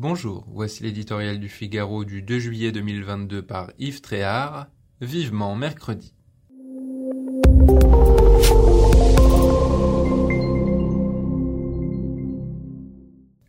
Bonjour, voici l'éditorial du Figaro du 2 juillet 2022 par Yves Tréhard. Vivement mercredi.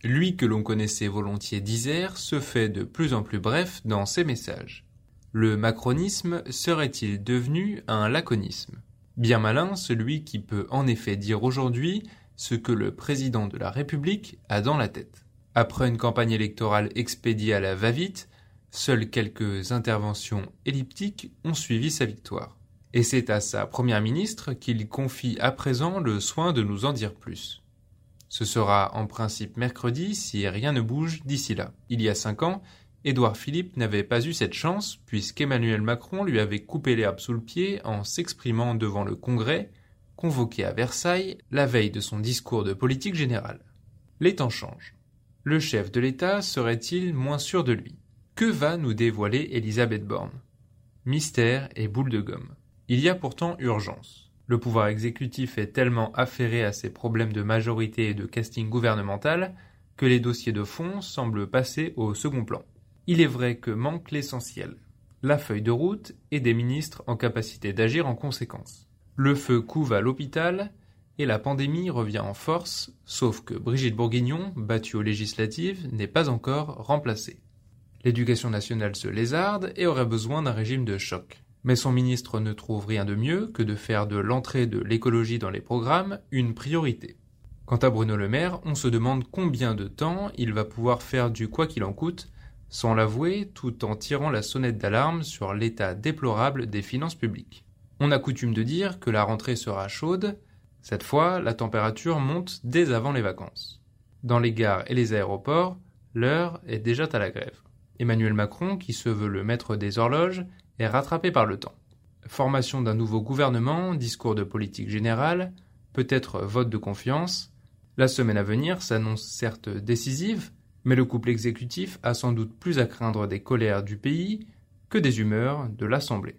Lui que l'on connaissait volontiers d'Isère se fait de plus en plus bref dans ses messages. Le macronisme serait-il devenu un laconisme? Bien malin celui qui peut en effet dire aujourd'hui ce que le président de la République a dans la tête. Après une campagne électorale expédiée à la va-vite, seules quelques interventions elliptiques ont suivi sa victoire. Et c'est à sa première ministre qu'il confie à présent le soin de nous en dire plus. Ce sera en principe mercredi si rien ne bouge d'ici là. Il y a cinq ans, Édouard Philippe n'avait pas eu cette chance puisqu'Emmanuel Macron lui avait coupé l'herbe sous le pied en s'exprimant devant le Congrès, convoqué à Versailles la veille de son discours de politique générale. Les temps changent. Le chef de l'État serait-il moins sûr de lui? Que va nous dévoiler Elisabeth Borne? Mystère et boule de gomme. Il y a pourtant urgence. Le pouvoir exécutif est tellement affairé à ses problèmes de majorité et de casting gouvernemental que les dossiers de fond semblent passer au second plan. Il est vrai que manque l'essentiel, la feuille de route et des ministres en capacité d'agir en conséquence. Le feu couve à l'hôpital et la pandémie revient en force, sauf que Brigitte Bourguignon, battue aux législatives, n'est pas encore remplacée. L'éducation nationale se lézarde et aurait besoin d'un régime de choc. Mais son ministre ne trouve rien de mieux que de faire de l'entrée de l'écologie dans les programmes une priorité. Quant à Bruno Le Maire, on se demande combien de temps il va pouvoir faire du quoi qu'il en coûte sans l'avouer tout en tirant la sonnette d'alarme sur l'état déplorable des finances publiques. On a coutume de dire que la rentrée sera chaude, cette fois la température monte dès avant les vacances. Dans les gares et les aéroports, l'heure est déjà à la grève. Emmanuel Macron, qui se veut le maître des horloges, est rattrapé par le temps. Formation d'un nouveau gouvernement, discours de politique générale, peut-être vote de confiance. La semaine à venir s'annonce certes décisive, mais le couple exécutif a sans doute plus à craindre des colères du pays que des humeurs de l'Assemblée.